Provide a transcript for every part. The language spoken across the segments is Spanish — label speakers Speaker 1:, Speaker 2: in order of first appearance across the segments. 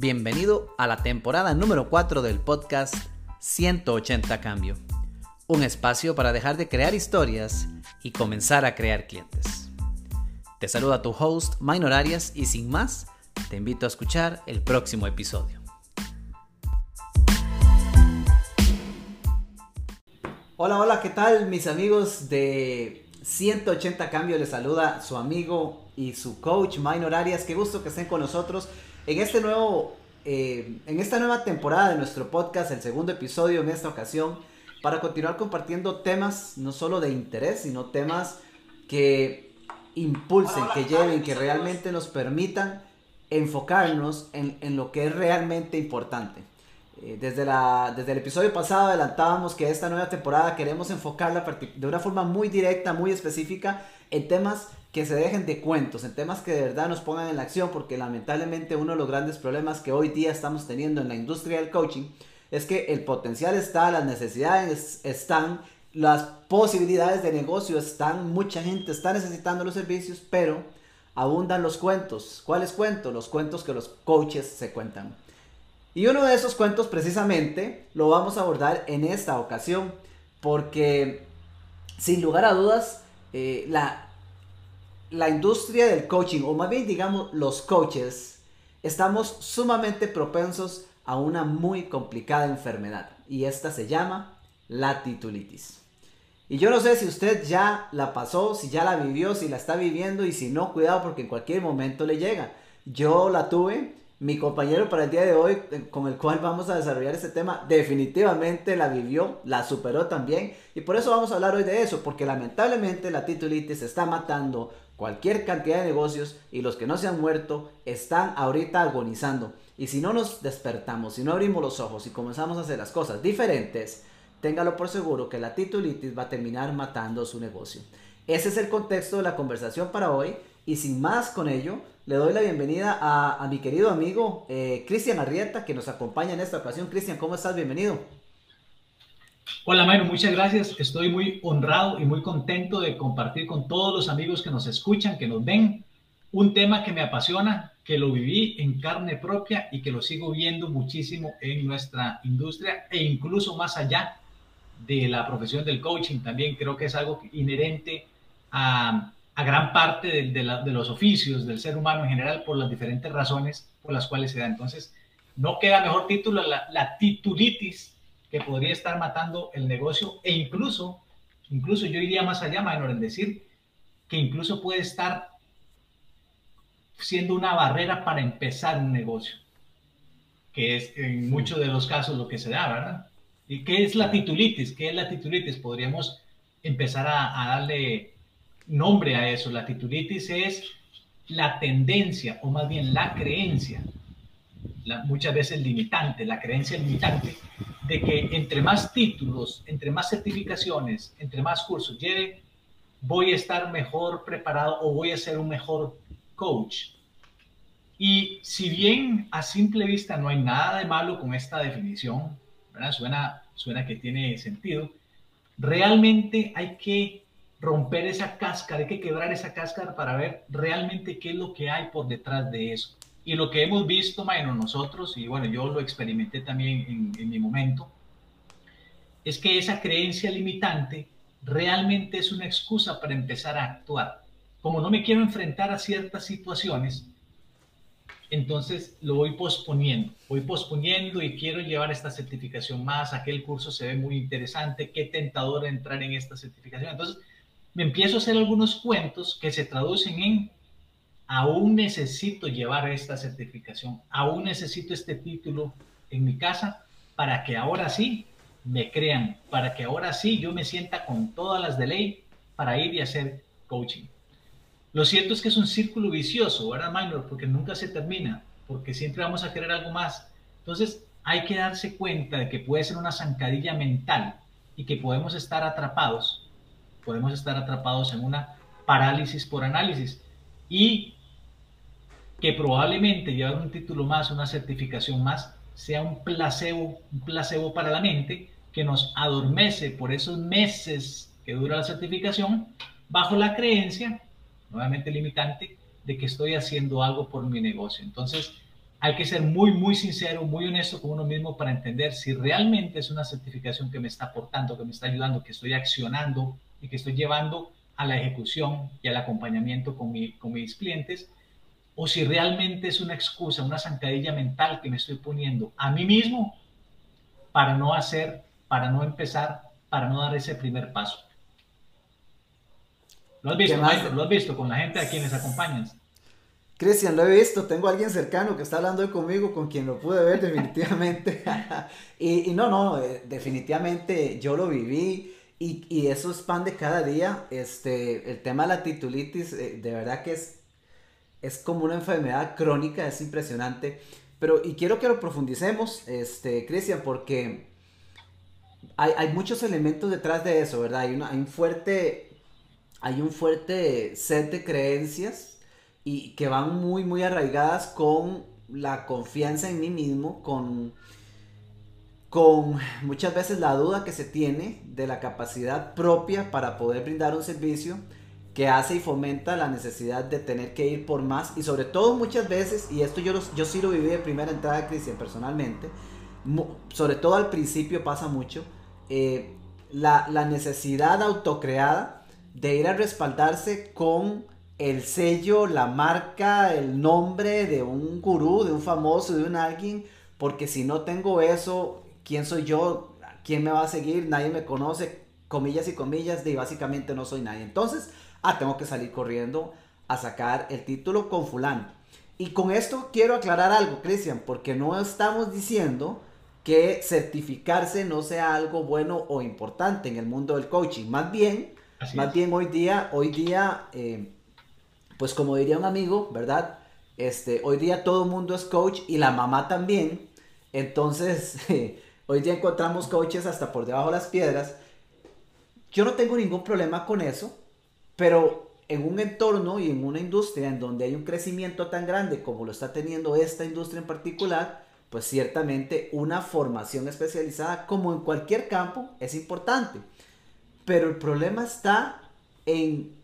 Speaker 1: Bienvenido a la temporada número 4 del podcast 180 Cambio, un espacio para dejar de crear historias y comenzar a crear clientes. Te saluda tu host Minor Arias y sin más, te invito a escuchar el próximo episodio. Hola, hola, ¿qué tal mis amigos de 180 Cambio? Les saluda su amigo y su coach Minor Arias. Qué gusto que estén con nosotros en este nuevo, eh, en esta nueva temporada de nuestro podcast, el segundo episodio en esta ocasión, para continuar compartiendo temas no solo de interés, sino temas que impulsen, que lleven, que realmente nos permitan enfocarnos en, en lo que es realmente importante. Eh, desde, la, desde el episodio pasado adelantábamos que esta nueva temporada queremos enfocarla de una forma muy directa, muy específica en temas que se dejen de cuentos, en temas que de verdad nos pongan en la acción, porque lamentablemente uno de los grandes problemas que hoy día estamos teniendo en la industria del coaching es que el potencial está, las necesidades están, las posibilidades de negocio están, mucha gente está necesitando los servicios, pero abundan los cuentos. ¿Cuáles cuentos? Los cuentos que los coaches se cuentan. Y uno de esos cuentos precisamente lo vamos a abordar en esta ocasión, porque sin lugar a dudas, eh, la, la industria del coaching, o más bien digamos los coaches, estamos sumamente propensos a una muy complicada enfermedad y esta se llama la titulitis. Y yo no sé si usted ya la pasó, si ya la vivió, si la está viviendo y si no, cuidado porque en cualquier momento le llega. Yo la tuve, mi compañero para el día de hoy, eh, con el cual vamos a desarrollar este tema, definitivamente la vivió, la superó también. Y por eso vamos a hablar hoy de eso, porque lamentablemente la titulitis está matando cualquier cantidad de negocios y los que no se han muerto están ahorita agonizando. Y si no nos despertamos, si no abrimos los ojos y comenzamos a hacer las cosas diferentes, téngalo por seguro que la titulitis va a terminar matando su negocio. Ese es el contexto de la conversación para hoy y sin más con ello, le doy la bienvenida a, mi querido amigo eh, Cristian Arrieta que nos acompaña en esta ocasión. Cristian, ¿cómo estás? Bienvenido.
Speaker 2: Hola Mayro, muchas gracias. Estoy muy honrado y muy contento de compartir con todos los amigos que nos escuchan, que nos ven, un tema que me apasiona, que lo viví en carne propia y que lo sigo viendo muchísimo en nuestra industria e incluso más allá de la profesión del coaching. También creo que es algo inherente a, gran parte de, los oficios del ser humano en general por las diferentes razones por las cuales se da. Entonces, no queda mejor título la, la titulitis que podría estar matando el negocio e incluso, incluso yo iría más allá, Maynor, en decir que incluso puede estar siendo una barrera para empezar un negocio, que es en muchos de los casos lo que se da, ¿verdad? ¿Y qué es la titulitis? ¿Qué es la titulitis? Podríamos empezar a, darle nombre a eso. La titulitis es la tendencia, o más bien la creencia, muchas veces limitante, la creencia limitante de que entre más títulos, entre más certificaciones, entre más cursos lleve, voy a estar mejor preparado o voy a ser un mejor coach. Y si bien a simple vista no hay nada de malo con esta definición, Suena, suena que tiene sentido, realmente hay que romper esa cáscara, hay que quebrar esa cáscara para ver realmente qué es lo que hay por detrás de eso. Y lo que hemos visto, bueno, nosotros, y bueno, yo lo experimenté también en, mi momento, es que esa creencia limitante realmente es una excusa para empezar a actuar. Como no me quiero enfrentar a ciertas situaciones, entonces lo voy posponiendo, voy posponiendo y quiero llevar esta certificación más, aquel curso se ve muy interesante, qué tentador entrar en esta certificación. Entonces me empiezo a hacer algunos cuentos que se traducen en aún necesito llevar esta certificación, aún necesito este título en mi casa para que ahora sí me crean, para que ahora sí yo me sienta con todas las de ley para ir y hacer coaching. Lo cierto es que es un círculo vicioso, ¿verdad, Minor? Porque nunca se termina, porque siempre vamos a querer algo más. Entonces, hay que darse cuenta de que puede ser una zancadilla mental y que podemos estar atrapados, podemos estar atrapados en una parálisis por análisis. Y que probablemente llevar un título más, una certificación más, sea un placebo, placebo para la mente que nos adormece por esos meses que dura la certificación, bajo la creencia, nuevamente limitante, de que estoy haciendo algo por mi negocio. Entonces, hay que ser muy, muy sincero, muy honesto con uno mismo para entender si realmente es una certificación que me está aportando, que me está ayudando, que estoy accionando y que estoy llevando a la ejecución y al acompañamiento con, con mis clientes, o si realmente es una excusa, una zancadilla mental que me estoy poniendo a mí mismo para no hacer, para no empezar, para no dar ese primer paso. ¿Lo has visto, ¿Lo has visto con la gente a quienes acompañas?
Speaker 1: Cristian, lo he visto, tengo a alguien cercano que está hablando hoy conmigo, con quien lo pude ver definitivamente. y, no, no, eh, definitivamente yo lo viví y, y, eso es pan de cada día. Este, el tema de la titulitis, eh, de verdad que es, es como una enfermedad crónica, es impresionante. Pero, y quiero que lo profundicemos, este, Cristian, porque hay, hay, muchos elementos detrás de eso, ¿verdad? Hay, una, hay, un fuerte, hay un fuerte set de creencias y que van muy, muy arraigadas con la confianza en mí mismo, con, con muchas veces la duda que se tiene de la capacidad propia para poder brindar un servicio que hace y fomenta la necesidad de tener que ir por más y sobre todo muchas veces, y esto yo, yo sí lo viví de primera entrada, Cristian, personalmente, sobre todo al principio pasa mucho, eh, la, la necesidad autocreada de ir a respaldarse con el sello, la marca, el nombre de un gurú, de un famoso, de un alguien, porque si no tengo eso, ¿quién soy yo? ¿Quién me va a seguir? Nadie me conoce, comillas y comillas, de básicamente no soy nadie. Entonces, ah, tengo que salir corriendo a sacar el título con fulano. Y con esto quiero aclarar algo, Cristian, porque no estamos diciendo que certificarse no sea algo bueno o importante en el mundo del coaching. Más bien, más bien hoy día, hoy día eh, pues como diría un amigo, ¿verdad? Este, hoy día todo el mundo es coach y la mamá también. Entonces, hoy día encontramos coaches hasta por debajo de las piedras. Yo no tengo ningún problema con eso, pero en un entorno y en una industria en donde hay un crecimiento tan grande como lo está teniendo esta industria en particular, pues ciertamente una formación especializada, como en cualquier campo, es importante. Pero el problema está en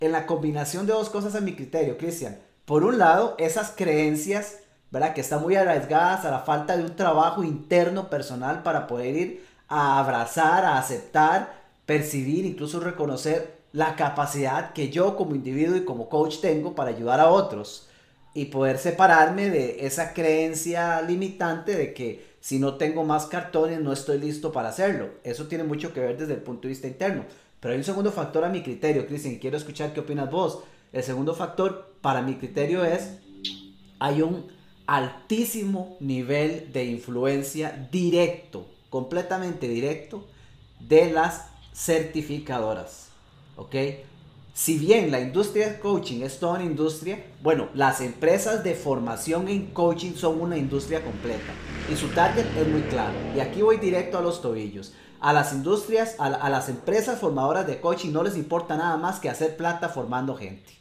Speaker 1: en la combinación de dos cosas a mi criterio, Cristian. Por un lado, esas creencias, ¿verdad? Que están muy arraigadas a la falta de un trabajo interno personal para poder ir a abrazar, a aceptar, percibir, incluso reconocer la capacidad que yo como individuo y como coach tengo para ayudar a otros y poder separarme de esa creencia limitante de que si no tengo más cartones no estoy listo para hacerlo. Eso tiene mucho que ver desde el punto de vista interno. Pero hay un segundo factor a mi criterio, Cristian, quiero escuchar qué opinas vos. El segundo factor para mi criterio es, hay un altísimo nivel de influencia directo, completamente directo, de las certificadoras. ¿Ok? Si bien la industria de coaching es toda una industria, bueno, las empresas de formación en coaching son una industria completa. Y su target es muy claro. Y aquí voy directo a los tobillos a las industrias, a, las empresas formadoras de coaching no les importa nada más que hacer plata formando gente.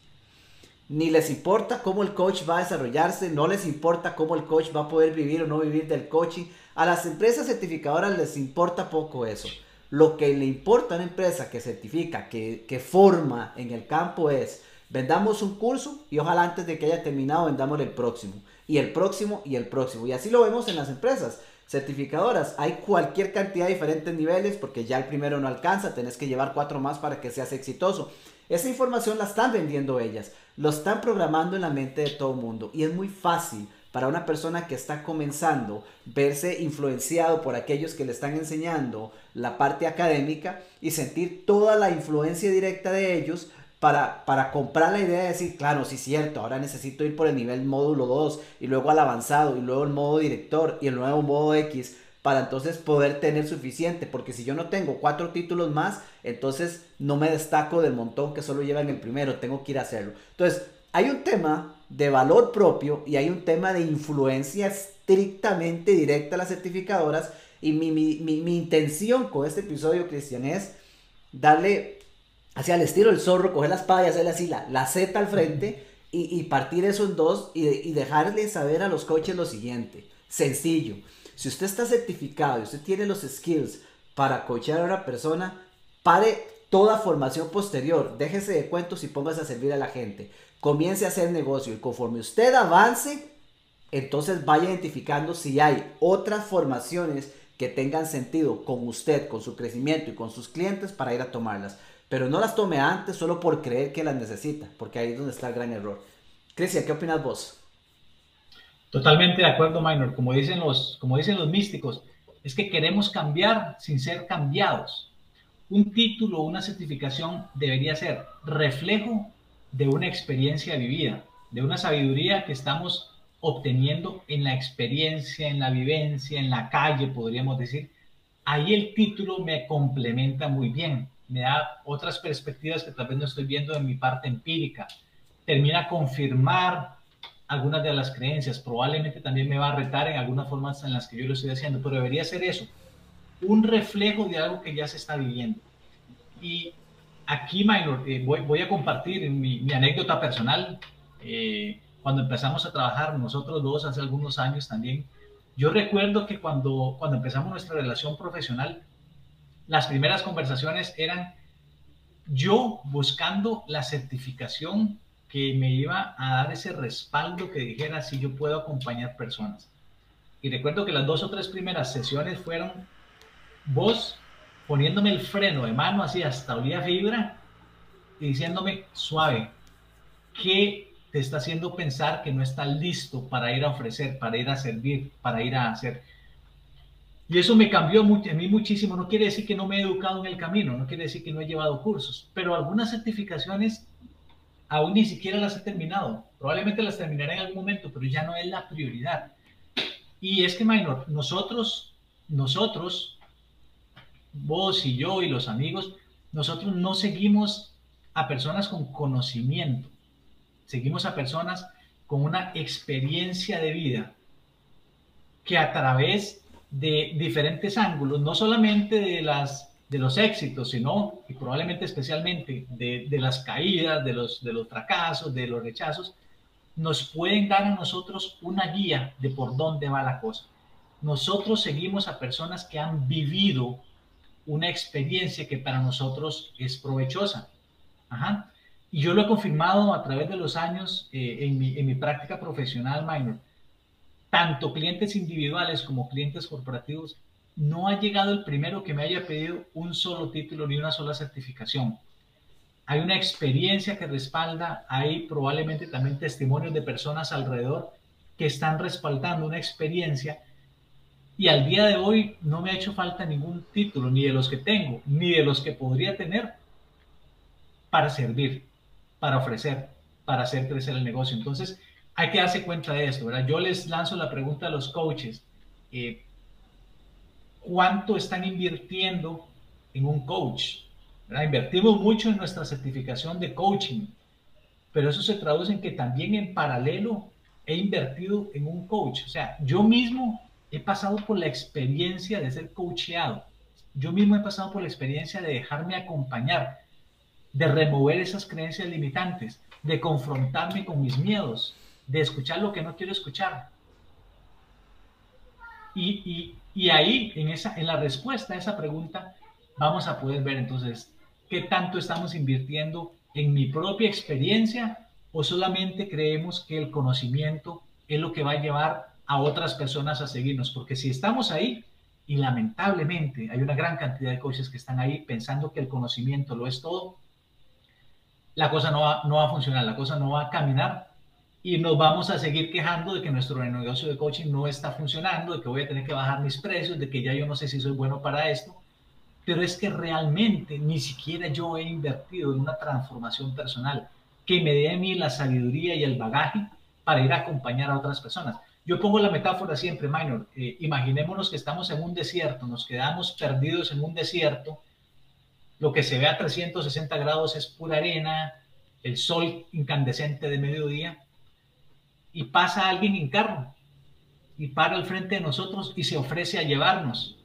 Speaker 1: Ni les importa cómo el coach va a desarrollarse, no les importa cómo el coach va a poder vivir o no vivir del coaching. A las empresas certificadoras les importa poco eso. Lo que le importa a una empresa que certifica, que, que forma en el campo es, vendamos un curso y ojalá antes de que haya terminado vendamos el próximo. Y el próximo y el próximo. Y así lo vemos en las empresas certificadoras. Hay cualquier cantidad de diferentes niveles porque ya el primero no alcanza, tenés que llevar cuatro más para que seas exitoso. Esa información la están vendiendo ellas, lo están programando en la mente de todo el mundo y es muy fácil para una persona que está comenzando verse influenciado por aquellos que le están enseñando la parte académica y sentir toda la influencia directa de ellos para, comprar la idea de decir, claro, sí es cierto, ahora necesito ir por el nivel módulo 2 y luego al avanzado y luego el modo director y el nuevo modo X para entonces poder tener suficiente, porque si yo no tengo cuatro títulos más, entonces no me destaco del montón que solo llevan el primero, tengo que ir a hacerlo. Entonces, hay un tema de valor propio y hay un tema de influencia estrictamente directa a las certificadoras y mi, mi, mi, mi intención con este episodio, Cristian, es darle hacia el estilo del zorro, coger la espada y hacerle así la, la Z al frente y, partir eso en dos y, y, dejarle saber a los coaches lo siguiente. Sencillo. Si usted está certificado y usted tiene los skills para coachar a una persona, pare toda formación posterior, déjese de cuentos y póngase a servir a la gente. Comience a hacer negocio y conforme usted avance, entonces vaya identificando si hay otras formaciones que tengan sentido con usted, con su crecimiento y con sus clientes para ir a tomarlas. Pero no las tome antes solo por creer que las necesita, porque ahí es donde está el gran error. Cristian, ¿qué opinas vos?
Speaker 2: Totalmente de acuerdo, Minor. Como dicen los, como dicen los místicos, es que queremos cambiar sin ser cambiados. Un título una certificación debería ser reflejo de una experiencia vivida, de una sabiduría que estamos obteniendo en la experiencia, en la vivencia, en la calle, podríamos decir. Ahí el título me complementa muy bien, me da otras perspectivas que tal vez no estoy viendo en mi parte empírica. Termina confirmar algunas de las creencias, probablemente también me va a retar en algunas formas en las que yo lo estoy haciendo, pero debería ser eso, un reflejo de algo que ya se está viviendo. Y aquí, Minor, eh, voy, a compartir mi, mi anécdota personal. Eh, cuando empezamos a trabajar nosotros dos hace algunos años también, yo recuerdo que cuando, cuando empezamos nuestra relación profesional, las primeras conversaciones eran yo buscando la certificación que me iba a dar ese respaldo que dijera si yo puedo acompañar personas. Y recuerdo que las dos o tres primeras sesiones fueron vos poniéndome el freno de mano así hasta olía fibra y diciéndome suave, ¿qué te está haciendo pensar que no estás listo para ir a ofrecer, para ir a servir, para ir a hacer? Y eso me cambió a mí muchísimo. No quiere decir que no me he educado en el camino, no quiere decir que no he llevado cursos, pero algunas certificaciones aún ni siquiera las he terminado. Probablemente las terminaré en algún momento, pero ya no es la prioridad. Y es que, Minor, nosotros, nosotros, vos y yo y los amigos, nosotros no seguimos a personas con conocimiento, seguimos a personas con una experiencia de vida que a través de diferentes ángulos, no solamente de las de los éxitos, sino, y probablemente especialmente de, las caídas, de los, de los fracasos, de los rechazos, nos pueden dar a nosotros una guía de por dónde va la cosa. Nosotros seguimos a personas que han vivido una experiencia que para nosotros es provechosa. Y yo lo he confirmado a través de los años eh, en, mi, en mi práctica profesional minor. Tanto clientes individuales como clientes corporativos no ha llegado el primero que me haya pedido un solo título ni una sola certificación. Hay una experiencia que respalda, hay probablemente también testimonios de personas alrededor que están respaldando una experiencia y al día de hoy no me ha hecho falta ningún título, ni de los que tengo, ni de los que podría tener para servir, para ofrecer, para hacer crecer el negocio. Entonces, hay que darse cuenta de esto, ¿verdad? Yo les lanzo la pregunta a los coaches. Eh, cuánto están invirtiendo en un coach. Invertimos mucho en nuestra certificación de coaching, pero eso se traduce en que también en paralelo he invertido en un coach. O sea, yo mismo he pasado por la experiencia de ser coacheado. Yo mismo he pasado por la experiencia de dejarme acompañar, de remover esas creencias limitantes, de confrontarme con mis miedos, de escuchar lo que no quiero escuchar. Y, y, ahí, en, esa, en la respuesta a esa pregunta, vamos a poder ver entonces qué tanto estamos invirtiendo en mi propia experiencia o solamente creemos que el conocimiento es lo que va a llevar a otras personas a seguirnos. Porque si estamos ahí, y lamentablemente hay una gran cantidad de coaches que están ahí pensando que el conocimiento lo es todo, la cosa no va, no va a funcionar, la cosa no va a caminar y nos vamos a seguir quejando de que nuestro negocio de coaching no está funcionando, de que voy a tener que bajar mis precios, de que ya yo no sé si soy bueno para esto, pero es que realmente ni siquiera yo he invertido en una transformación personal que me dé a mí la sabiduría y el bagaje para ir a acompañar a otras personas. Yo pongo la metáfora siempre, Minor, eh, imaginémonos que estamos en un desierto, nos quedamos perdidos en un desierto, lo que se ve a 360 grados es pura arena, el sol incandescente de mediodía, y pasa alguien en carro y para al frente de nosotros y se ofrece a llevarnos.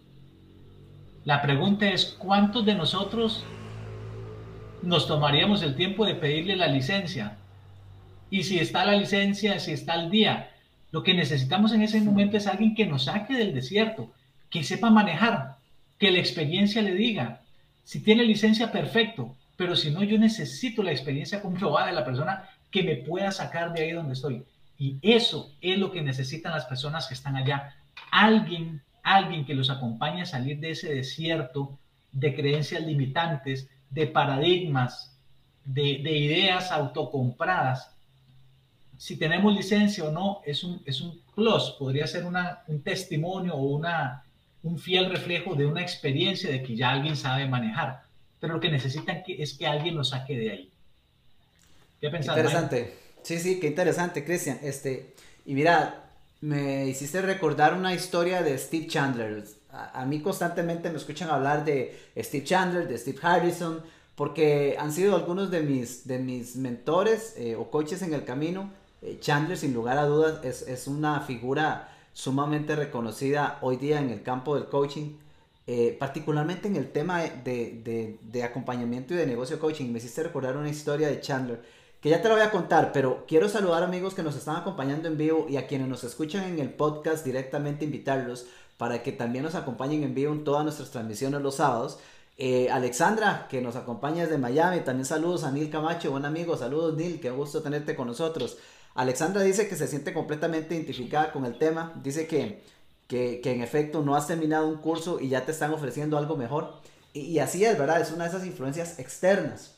Speaker 2: La pregunta es, ¿cuántos de nosotros nos tomaríamos el tiempo de pedirle la licencia? Y si está la licencia, si está el día, lo que necesitamos en ese momento es alguien que nos saque del desierto, que sepa manejar, que la experiencia le diga, si tiene licencia, perfecto, pero si no, yo necesito la experiencia comprobada de la persona que me pueda sacar de ahí donde estoy. Y eso es lo que necesitan las personas que están allá. Alguien, alguien que los acompañe a salir de ese desierto de creencias limitantes, de paradigmas, de, ideas autocompradas. Si tenemos licencia o no, es un, es un plus, podría ser una, un testimonio o una, un fiel reflejo de una experiencia de que ya alguien sabe manejar. Pero lo que necesitan es que alguien lo saque de ahí.
Speaker 1: ¿Qué pensás? Interesante. Sí, sí, qué interesante, Cristian. Este, y mira, me hiciste recordar una historia de Steve Chandler. A, mí constantemente me escuchan hablar de Steve Chandler, de Steve Harrison, porque han sido algunos de mis, de mis mentores eh, o coaches en el camino. Eh, Chandler, sin lugar a dudas, es, es, una figura sumamente reconocida hoy día en el campo del coaching, eh, particularmente en el tema de, de, acompañamiento y de negocio coaching. Me hiciste recordar una historia de Chandler que ya te lo voy a contar, pero quiero saludar amigos que nos están acompañando en vivo y a quienes nos escuchan en el podcast directamente invitarlos para que también nos acompañen en vivo en todas nuestras transmisiones los sábados. Eh, Alexandra, que nos acompaña desde Miami, también saludos a Neil Camacho, buen amigo, saludos Neil, qué gusto tenerte con nosotros. Alexandra dice que se siente completamente identificada con el tema, dice que, que, en efecto no has terminado un curso y ya te están ofreciendo algo mejor. Y, así es, ¿verdad? Es una de esas influencias externas.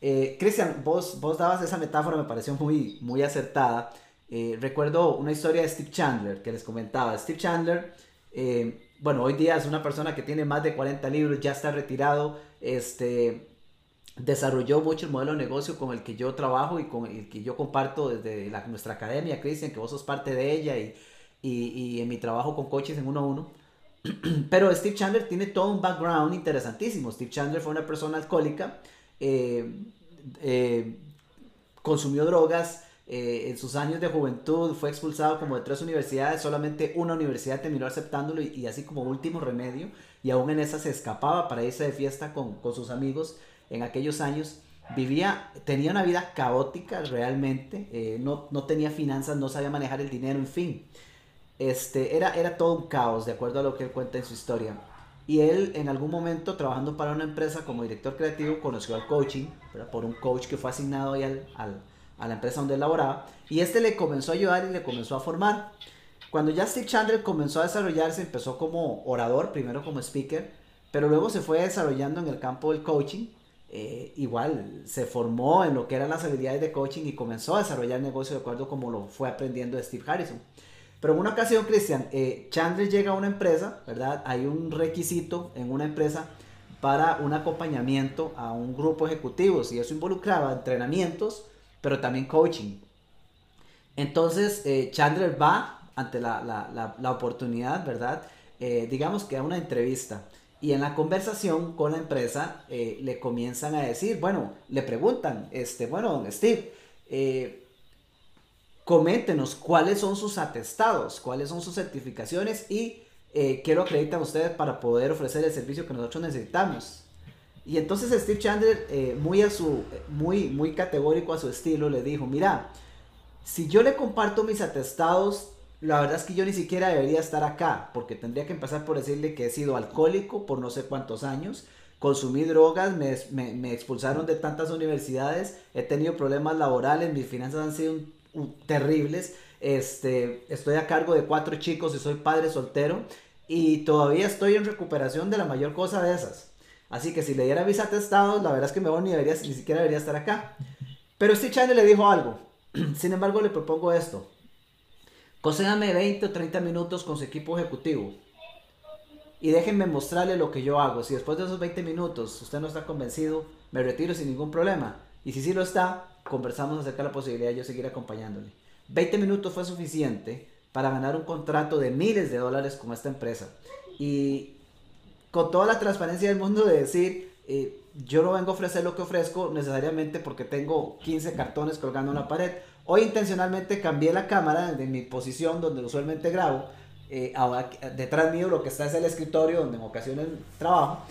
Speaker 1: Eh, Cristian, vos, vos dabas esa metáfora, me pareció muy, muy acertada. Eh, recuerdo una historia de Steve Chandler que les comentaba. Steve Chandler, eh, bueno, hoy día es una persona que tiene más de 40 libros, ya está retirado, este, desarrolló mucho el modelo de negocio con el que yo trabajo y con el que yo comparto desde nuestra academia, Cristian, que vos sos parte de ella y, y, y en mi trabajo con coaches en uno a uno. Pero Steve Chandler tiene todo un background interesantísimo. Steve Chandler fue una persona alcohólica eh, eh, consumió drogas eh, en sus años de juventud, fue expulsado como de tres universidades, solamente una universidad terminó aceptándolo y, así como último remedio, y aún en esa se escapaba para irse de fiesta con, con sus amigos en aquellos años vivía, tenía una vida caótica realmente, no, no, tenía finanzas, no sabía manejar el dinero, en fin. Este, era, era todo un caos, de acuerdo a lo que él cuenta en su historia. Y él en algún momento trabajando para una empresa como director creativo conoció al coaching, por un coach que fue asignado ahí al, a la empresa donde él laboraba. Y este le comenzó a ayudar y le comenzó a formar. Cuando ya Steve Chandler comenzó a desarrollarse, empezó como orador, primero como speaker, pero luego se fue desarrollando en el campo del coaching. Eh, igual se formó en lo que eran las habilidades de coaching y comenzó a desarrollar negocio de acuerdo como lo fue aprendiendo de Steve Harrison. Pero en una ocasión, Cristian, eh, Chandler llega a una empresa, ¿verdad? Hay un requisito en una empresa para un acompañamiento a un grupo de ejecutivos y eso involucraba entrenamientos, pero también coaching. Entonces, eh, Chandler va ante la, la, la, oportunidad, ¿verdad? Digamos que a una entrevista. Y en la conversación con la empresa le comienzan a decir, bueno, le preguntan, este, bueno, Steve, coméntenos cuáles son sus atestados, cuáles son sus certificaciones y eh, qué lo acreditan ustedes para poder ofrecer el servicio que nosotros necesitamos. Y entonces Steve Chandler, eh, muy, a su, muy, muy categórico a su estilo, le dijo, mira, si yo le comparto mis atestados, la verdad es que yo ni siquiera debería estar acá, porque tendría que empezar por decirle que he sido alcohólico por no sé cuántos años, consumí drogas, me, me, expulsaron de tantas universidades, he tenido problemas laborales, mis finanzas han sido un terribles. Este, estoy a cargo de cuatro chicos y soy padre soltero y todavía estoy en recuperación de la mayor cosa de esas. Así que si le diera mis atestados, la verdad es que mejor ni, debería, ni siquiera debería estar acá. Pero este Channel le dijo algo. Sin embargo, le propongo esto. Concédame 20 o 30 minutos con su equipo ejecutivo. Y déjenme mostrarle lo que yo hago. Si después de esos 20 minutos usted no está convencido, me retiro sin ningún problema. Y si sí lo está, conversamos acerca de la posibilidad de yo seguir acompañándole. 20 minutos fue suficiente para ganar un contrato de miles de dólares con esta empresa. Y con toda la transparencia del mundo de decir, eh, yo no vengo a ofrecer lo que ofrezco necesariamente porque tengo 15 cartones colgando en la pared. Hoy intencionalmente cambié la cámara de mi posición donde usualmente grabo. Eh, detrás mío lo que está es el escritorio donde en ocasiones trabajo.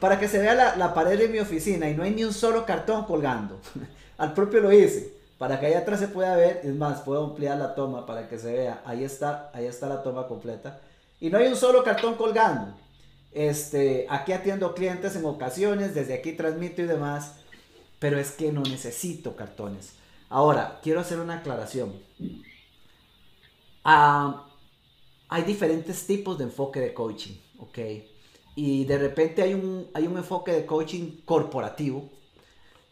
Speaker 1: Para que se vea la, la pared de mi oficina y no hay ni un solo cartón colgando. Al propio lo hice. Para que allá atrás se pueda ver. Es más, puedo ampliar la toma para que se vea. Ahí está, ahí está la toma completa. Y no hay un solo cartón colgando. Este, aquí atiendo clientes en ocasiones, desde aquí transmito y demás. Pero es que no necesito cartones. Ahora, quiero hacer una aclaración. ah, hay diferentes tipos de enfoque de coaching, ¿ok? Y de repente hay un, hay un enfoque de coaching corporativo,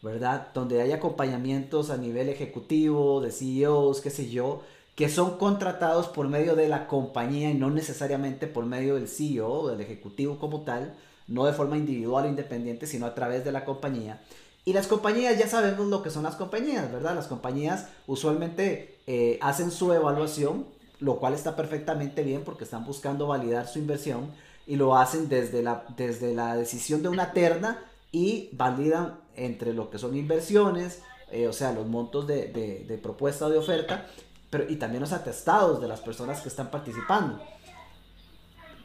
Speaker 1: ¿verdad? Donde hay acompañamientos a nivel ejecutivo, de CEOs, qué sé yo, que son contratados por medio de la compañía y no necesariamente por medio del CEO o del ejecutivo como tal, no de forma individual o independiente, sino a través de la compañía. Y las compañías, ya sabemos lo que son las compañías, ¿verdad? Las compañías usualmente eh, hacen su evaluación, lo cual está perfectamente bien porque están buscando validar su inversión y lo hacen desde la, desde la decisión de una terna y validan entre lo que son inversiones, eh, o sea, los montos de, de, de propuesta o de oferta, pero, y también los atestados de las personas que están participando.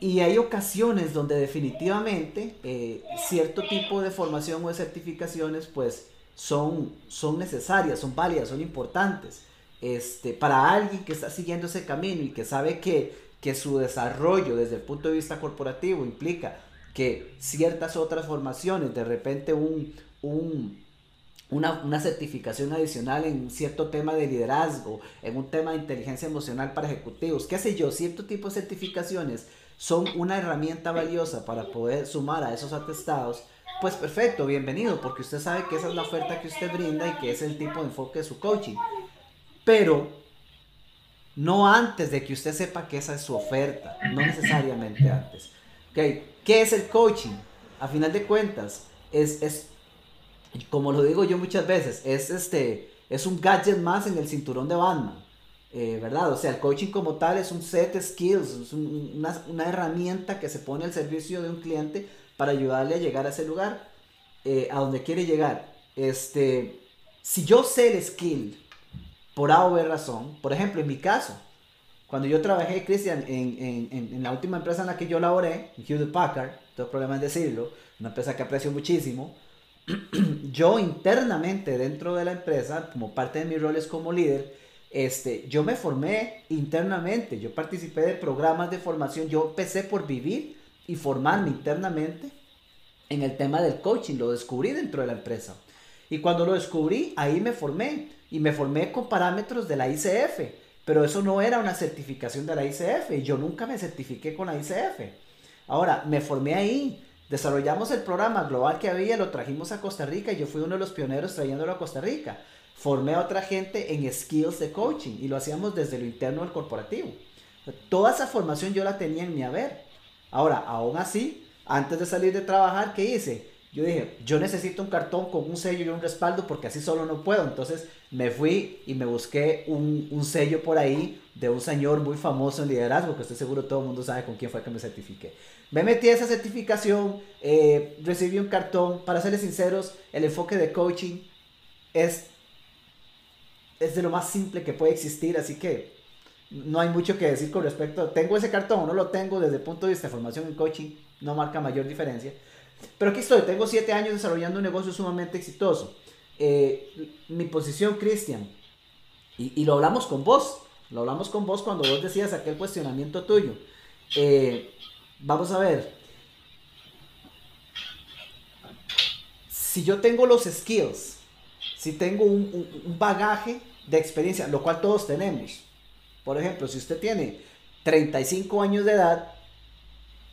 Speaker 1: Y hay ocasiones donde definitivamente eh, cierto tipo de formación o de certificaciones pues son, son necesarias, son válidas, son importantes. Este, para alguien que está siguiendo ese camino y que sabe que, que su desarrollo desde el punto de vista corporativo implica que ciertas otras formaciones, de repente un, un una, una, certificación adicional en cierto tema de liderazgo, en un tema de inteligencia emocional para ejecutivos, qué sé yo, cierto tipo de certificaciones son una herramienta valiosa para poder sumar a esos atestados, pues perfecto, bienvenido, porque usted sabe que esa es la oferta que usted brinda y que es el tipo de enfoque de su coaching. Pero no antes de que usted sepa que esa es su oferta, no necesariamente antes. Okay. ¿Qué es el coaching? A final de cuentas, es, es, como lo digo yo muchas veces, es, este, es un gadget más en el cinturón de Batman. Eh, ¿verdad? O sea, el coaching como tal es un set de skills, es una, herramienta que se pone al servicio de un cliente para ayudarle a llegar a ese lugar, eh, a donde quiere llegar. Este, si yo sé el skill, por A o B razón, por ejemplo, en mi caso, cuando yo trabajé, Cristian, en, la última empresa en la que yo laboré, en Hewlett Packard, tengo problema en decirlo, una empresa que aprecio muchísimo, yo internamente dentro de la empresa, como parte de mis roles como líder, este, yo me formé internamente, yo participé de programas de formación, yo empecé por vivir y formarme internamente en el tema del coaching, lo descubrí dentro de la empresa. Y cuando lo descubrí, ahí me formé y me formé con parámetros de la ICF, pero eso no era una certificación de la ICF, y yo nunca me certifiqué con la ICF. Ahora, me formé ahí, desarrollamos el programa global que había, lo trajimos a Costa Rica y yo fui uno de los pioneros trayéndolo a Costa Rica formé a otra gente en skills de coaching y lo hacíamos desde lo interno del corporativo. Toda esa formación yo la tenía en mi haber. Ahora, aún así, antes de salir de trabajar, ¿qué hice? Yo dije, yo necesito un cartón con un sello y un respaldo porque así solo no puedo. Entonces me fui y me busqué un, sello por ahí de un señor muy famoso en liderazgo, que estoy seguro todo el mundo sabe con quién fue que me certifiqué. Me metí a esa certificación, eh, recibí un cartón. Para serles sinceros, el enfoque de coaching es es de lo más simple que puede existir, así que no hay mucho que decir con respecto. Tengo ese cartón o no lo tengo desde el punto de vista de formación en coaching, no marca mayor diferencia. Pero aquí estoy, tengo siete años desarrollando un negocio sumamente exitoso. Eh, mi posición, Cristian, y, y, lo hablamos con vos, lo hablamos con vos cuando vos decías aquel cuestionamiento tuyo. Eh, vamos a ver. Si yo tengo los skills, si tengo un, bagaje de experiencia, lo cual todos tenemos. Por ejemplo, si usted tiene 35 años de edad,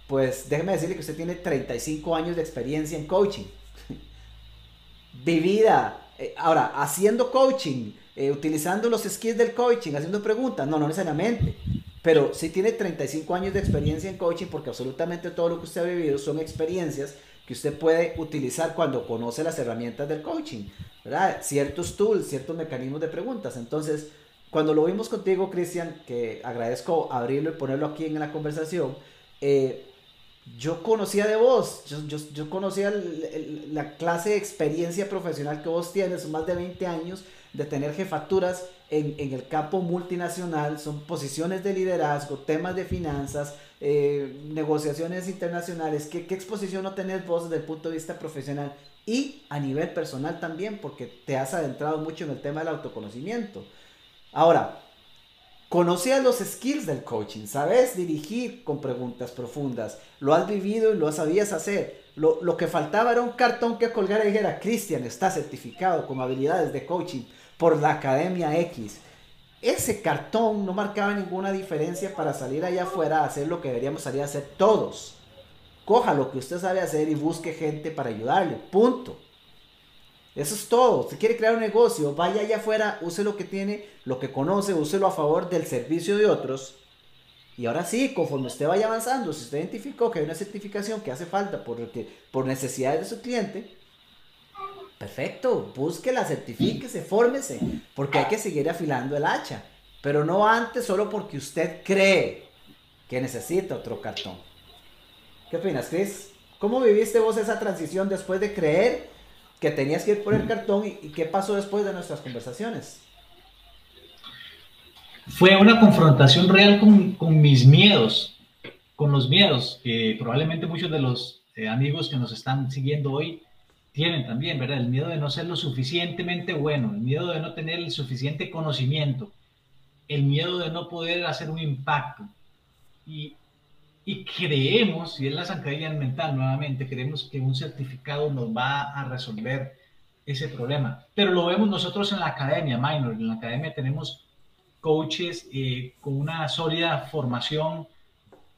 Speaker 1: pues déjeme decirle que usted tiene 35 años de experiencia en coaching. Vivida. Eh, ahora, haciendo coaching, eh, utilizando los skills del coaching, haciendo preguntas, no, no necesariamente. Pero sí tiene 35 años de experiencia en coaching porque absolutamente todo lo que usted ha vivido son experiencias que usted puede utilizar cuando conoce las herramientas del coaching. Ciertos tools, ciertos mecanismos de preguntas. Entonces, cuando lo vimos contigo, Cristian, que agradezco abrirlo y ponerlo aquí en la conversación, eh, yo conocía de vos, yo, yo, yo conocía la clase de experiencia profesional que vos tienes, más de 20 años de tener jefaturas en el campo multinacional, son posiciones de liderazgo, temas de finanzas, eh, negociaciones internacionales, ¿qué, ¿qué, exposición no tenés vos desde el punto de vista profesional y a nivel personal también, porque te has adentrado mucho en el tema del autoconocimiento. Ahora, conocías los skills del coaching, sabes dirigir con preguntas profundas, lo has vivido y lo sabías hacer. Lo, lo que faltaba era un cartón que colgar y dijera, Cristian está certificado con habilidades de coaching por la Academia X. ese cartón no marcaba ninguna diferencia para salir allá afuera a hacer lo que deberíamos salir a hacer todos. Coja lo que usted sabe hacer y busque gente para ayudarle. Punto. Eso es todo. Si quiere crear un negocio, vaya allá afuera, use lo que tiene, lo que conoce, úselo a favor del servicio de otros. Y ahora sí, conforme usted vaya avanzando, si usted identificó que hay una certificación que hace falta por, por necesidades de su cliente, perfecto, búsquela, certifíquese, fórmese, porque hay que seguir afilando el hacha. Pero no antes solo porque usted cree que necesita otro cartón. ¿Qué opinas, Chris? ¿Cómo viviste vos esa transición después de creer que tenías que ir por el cartón y, qué pasó después de nuestras conversaciones?
Speaker 2: Fue una confrontación real con, mis miedos, con los miedos que probablemente muchos de los eh, amigos que nos están siguiendo hoy tienen también, ¿verdad? El miedo de no ser lo suficientemente bueno, el miedo de no tener el suficiente conocimiento, el miedo de no poder hacer un impacto. Y y creemos, y es la zancadilla mental nuevamente, creemos que un certificado nos va a resolver ese problema. Pero lo vemos nosotros en la academia, Minor. En la academia tenemos coaches eh, con una sólida formación,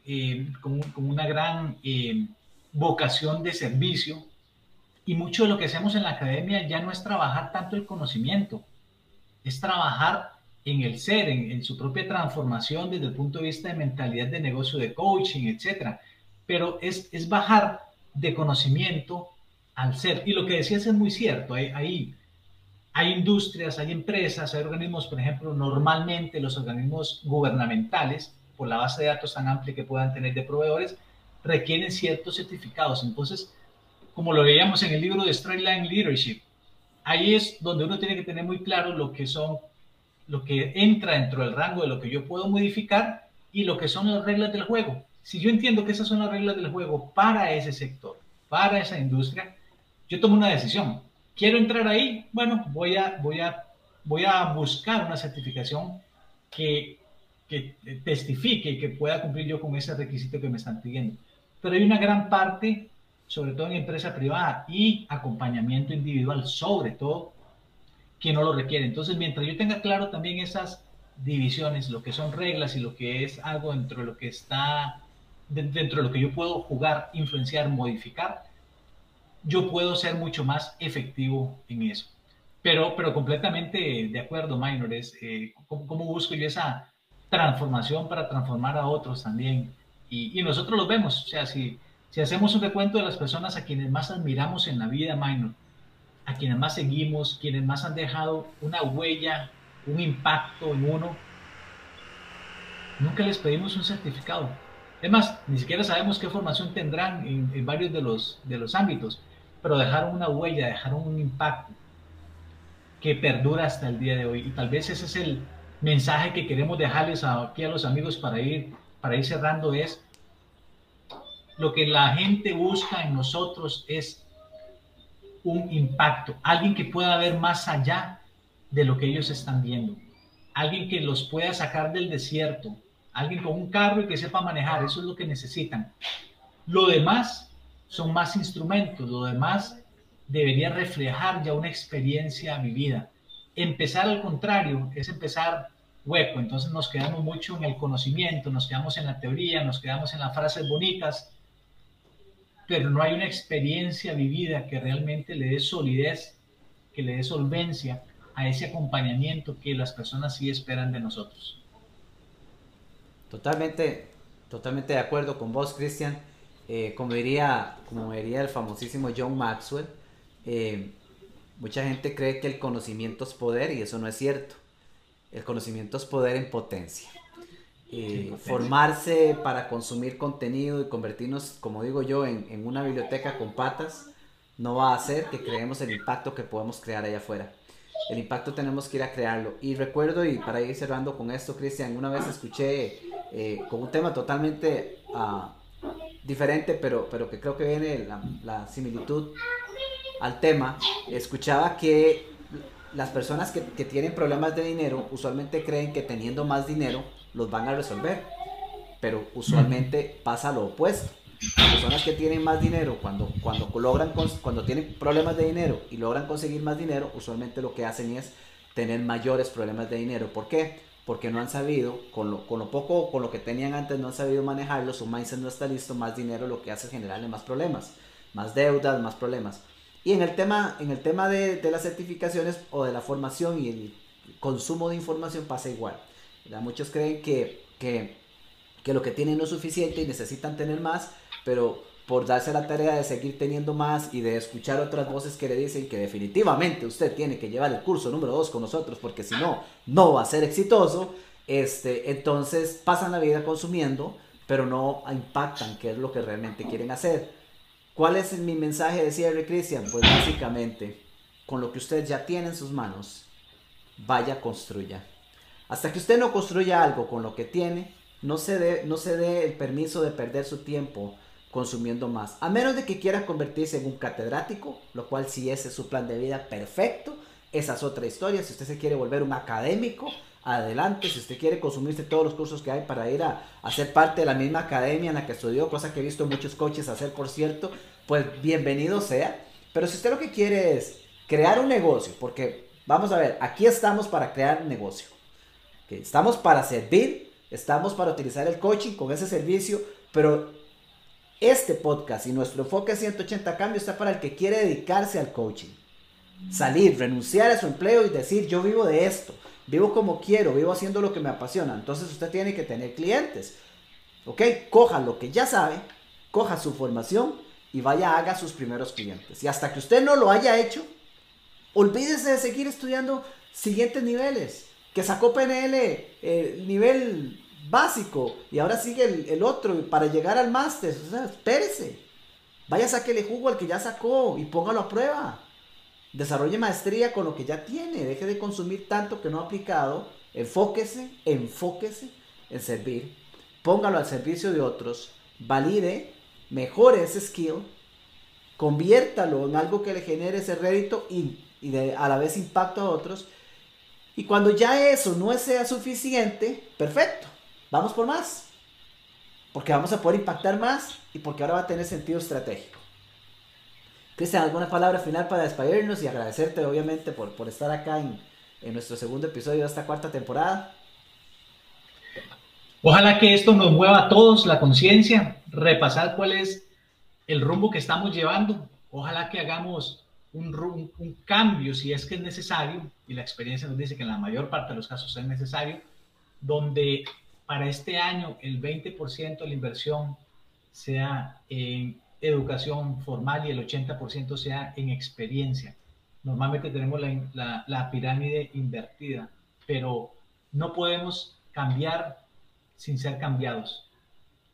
Speaker 2: eh, con, una gran eh, vocación de servicio. Y mucho de lo que hacemos en la academia ya no es trabajar tanto el conocimiento, es trabajar en el ser, en, su propia transformación desde el punto de vista de mentalidad de negocio, de coaching, etc. Pero es, es bajar de conocimiento al ser. Y lo que decías es muy cierto. Hay, hay industrias, hay empresas, hay organismos, por ejemplo, normalmente los organismos gubernamentales, por la base de datos tan amplia que puedan tener de proveedores, requieren ciertos certificados. Entonces, como lo veíamos en el libro de Straight Line Leadership, ahí es donde uno tiene que tener muy claro lo que son lo que entra dentro del rango de lo que yo puedo modificar y lo que son las reglas del juego. Si yo entiendo que esas son las reglas del juego para ese sector, para esa industria, yo tomo una decisión. ¿Quiero entrar ahí? Bueno, voy a, voy a, voy a buscar una certificación que, que testifique que pueda cumplir yo con ese requisito que me están pidiendo. Pero hay una gran parte, sobre todo en empresa privada y acompañamiento individual, sobre todo que no lo requiere. Entonces, mientras yo tenga claro también esas divisiones, lo que son reglas y lo que es algo dentro de lo que está, dentro de lo que yo puedo jugar, influenciar, modificar, yo puedo ser mucho más efectivo en eso. Pero, pero completamente de acuerdo, Minores, eh, ¿cómo, busco yo esa transformación para transformar a otros también? Y, y, nosotros lo vemos, o sea, si, si hacemos un recuento de las personas a quienes más admiramos en la vida, a quienes más seguimos, quienes más han dejado una huella, un impacto en uno, nunca les pedimos un certificado. Es más, ni siquiera sabemos qué formación tendrán en, varios de los, de los ámbitos, pero dejaron una huella, dejaron un impacto que perdura hasta el día de hoy. Y tal vez ese es el mensaje que queremos dejarles aquí a los amigos para ir, para ir cerrando es, lo que la gente busca en nosotros es un impacto, alguien que pueda ver más allá de lo que ellos están viendo, alguien que los pueda sacar del desierto, alguien con un carro y que sepa manejar, eso es lo que necesitan. Lo demás son más instrumentos, lo demás debería reflejar ya una experiencia vivida. Empezar al contrario es empezar hueco, entonces nos quedamos mucho en el conocimiento, nos quedamos en la teoría, nos quedamos en las frases bonitas, pero no hay una experiencia vivida que realmente le dé solidez, que le dé solvencia a ese acompañamiento que las personas sí esperan de nosotros.
Speaker 1: Totalmente, totalmente de acuerdo con vos, Cristian. Eh, como, diría, como diría el famosísimo John Maxwell, eh, mucha gente cree que el conocimiento es poder y eso no es cierto. El conocimiento es poder en potencia. Eh, formarse para consumir contenido y convertirnos, como digo yo, en, una biblioteca con patas, no va a hacer que creemos el impacto que podemos crear allá afuera. El impacto tenemos que ir a crearlo. Y recuerdo, y para ir cerrando con esto, Cristian, una vez escuché eh, con un tema totalmente ah, diferente, pero, pero que creo que viene la, la similitud al tema, escuchaba que las personas que, que, tienen problemas de dinero usualmente creen que teniendo más dinero los van a resolver. Pero usualmente pasa lo opuesto. Las personas que tienen más dinero, cuando, cuando, logran, cuando tienen problemas de dinero y logran conseguir más dinero, usualmente lo que hacen es tener mayores problemas de dinero. ¿Por qué? porque no han sabido, con lo, con lo poco, con lo que tenían antes, no han sabido manejarlo, su mindset no está listo, más dinero lo que hace es generarle más problemas, más deudas, más problemas. Y en el tema, en el tema de, de las certificaciones o de la formación y el consumo de información pasa igual. Muchos creen que, que, que lo que tienen no es suficiente y necesitan tener más, pero por darse la tarea de seguir teniendo más y de escuchar otras voces que le dicen que definitivamente usted tiene que llevar el curso número 2 con nosotros porque si no, no va a ser exitoso, este, entonces pasan la vida consumiendo, pero no impactan qué es lo que realmente quieren hacer. ¿Cuál es mi mensaje de cierre, Cristian? Pues básicamente, con lo que usted ya tiene en sus manos, vaya, construya. Hasta que usted no construya algo con lo que tiene, no se dé, no el permiso de perder su tiempo consumiendo más. A menos de que quiera convertirse en un catedrático, lo cual si ese es su plan de vida, perfecto. Esa es otra historia. Si usted se quiere volver un académico, adelante. Si usted quiere consumirse todos los cursos que hay para ir a, hacer parte de la misma academia en la que estudió, cosa que he visto muchos coaches hacer, por cierto, pues bienvenido sea. Pero si usted lo que quiere es crear un negocio, porque vamos a ver, aquí estamos para crear un negocio. Estamos para servir, estamos para utilizar el coaching con ese servicio, pero este podcast y nuestro enfoque 180 cambios está para el que quiere dedicarse al coaching. Salir, renunciar a su empleo y decir, yo vivo de esto, vivo como quiero, vivo haciendo lo que me apasiona. Entonces usted tiene que tener clientes. ¿Ok? Coja lo que ya sabe, coja su formación y vaya, haga sus primeros clientes. Y hasta que usted no lo haya hecho, olvídese de seguir estudiando siguientes niveles. Que sacó PNL, eh, nivel básico y ahora sigue el, otro para llegar al máster. O sea, espérese. Vaya, saquele jugo al que ya sacó y póngalo a prueba. Desarrolle maestría con lo que ya tiene. Deje de consumir tanto que no ha aplicado. Enfóquese, enfóquese en servir. Póngalo al servicio de otros. Valide, mejore ese skill. Conviértalo en algo que le genere ese rédito y, a la vez impacto a otros. Y cuando ya eso no sea suficiente, perfecto vamos por más. Porque vamos a poder impactar más y porque ahora va a tener sentido estratégico. Cristian, ¿alguna palabra final para despedirnos y agradecerte obviamente por, por estar acá en, en nuestro segundo episodio de esta cuarta temporada?
Speaker 2: Ojalá que esto nos mueva a todos la conciencia, repasar cuál es el rumbo que estamos llevando. Ojalá que hagamos un, cambio si es que es necesario, y la experiencia nos dice que en la mayor parte de los casos es necesario, donde para este año el 20% de la inversión sea en educación formal y el 80% sea en experiencia. Normalmente tenemos la, pirámide invertida, pero no podemos cambiar sin ser cambiados.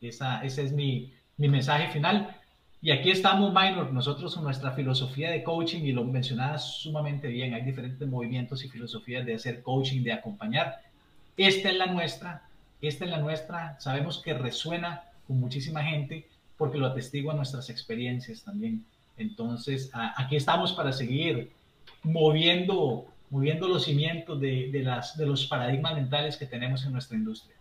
Speaker 2: Esa, ese es mi, mi mensaje final. Y aquí estamos, Minor, nosotros con nuestra filosofía de coaching, y lo mencionabas sumamente bien, hay diferentes movimientos y filosofías de hacer coaching, de acompañar. Esta es la nuestra, esta es la nuestra, sabemos que resuena con muchísima gente porque lo atestiguan nuestras experiencias también. Entonces, aquí estamos para seguir moviendo, moviendo los cimientos de, las, de los paradigmas mentales que tenemos en nuestra industria.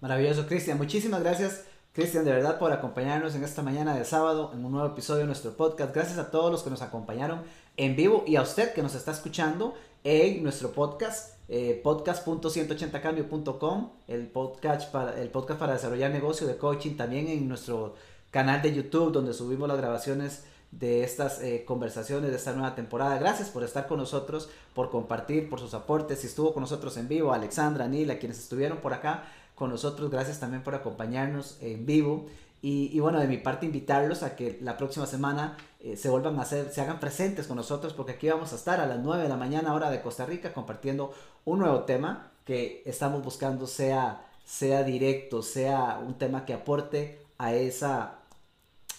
Speaker 1: Maravilloso, Cristian. Muchísimas gracias, Cristian, de verdad, por acompañarnos en esta mañana de sábado en un nuevo episodio de nuestro podcast. Gracias a todos los que nos acompañaron en vivo y a usted que nos está escuchando en nuestro podcast eh, podcast.180cambio.com, el podcast, para, el podcast para desarrollar negocio de coaching, también en nuestro canal de YouTube donde subimos las grabaciones de estas eh, conversaciones de esta nueva temporada. Gracias por estar con nosotros, por compartir, por sus aportes. Si estuvo con nosotros en vivo, Alexandra, Nila, quienes estuvieron por acá con nosotros, gracias también por acompañarnos en vivo. Y, bueno, de mi parte invitarlos a que la próxima semana eh, se vuelvan a hacer, se hagan presentes con nosotros porque aquí vamos a estar a las 9 de la mañana hora de Costa Rica compartiendo un nuevo tema que estamos buscando sea, sea directo, sea un tema que aporte a esa,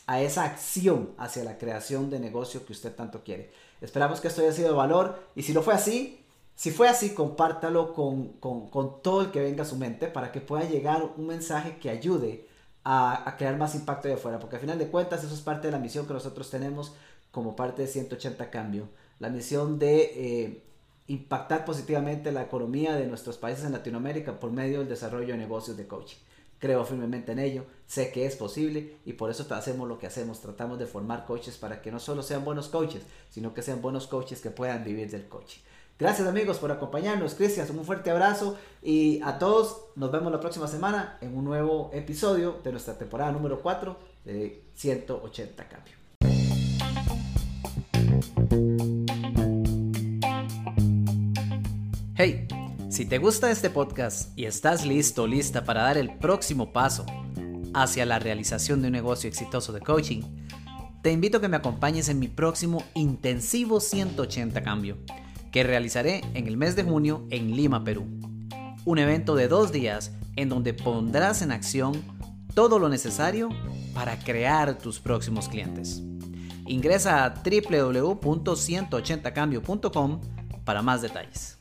Speaker 1: a esa acción hacia la creación de negocio que usted tanto quiere. Esperamos que esto haya sido de valor y si no fue así, si fue así, compártalo con, con, todo el que venga a su mente para que pueda llegar un mensaje que ayude a, crear más impacto de afuera, porque al final de cuentas eso es parte de la misión que nosotros tenemos como parte de 180 Cambio, la misión de eh, impactar positivamente la economía de nuestros países en Latinoamérica por medio del desarrollo de negocios de coaching. Creo firmemente en ello, sé que es posible y por eso hacemos lo que hacemos, tratamos de formar coaches para que no solo sean buenos coaches, sino que sean buenos coaches que puedan vivir del coaching. Gracias amigos por acompañarnos. Cristian, un fuerte abrazo y a todos nos vemos la próxima semana en un nuevo episodio de nuestra temporada número 4 de 180 Cambio. Hey, si te gusta este podcast y estás listo o lista para dar el próximo paso hacia la realización de un negocio exitoso de coaching, te invito a que me acompañes en mi próximo intensivo 180 cambio, que realizaré en el mes de junio en Lima, Perú. Un evento de dos días en donde pondrás en acción todo lo necesario para crear tus próximos clientes. Ingresa a www.180cambio.com para más detalles.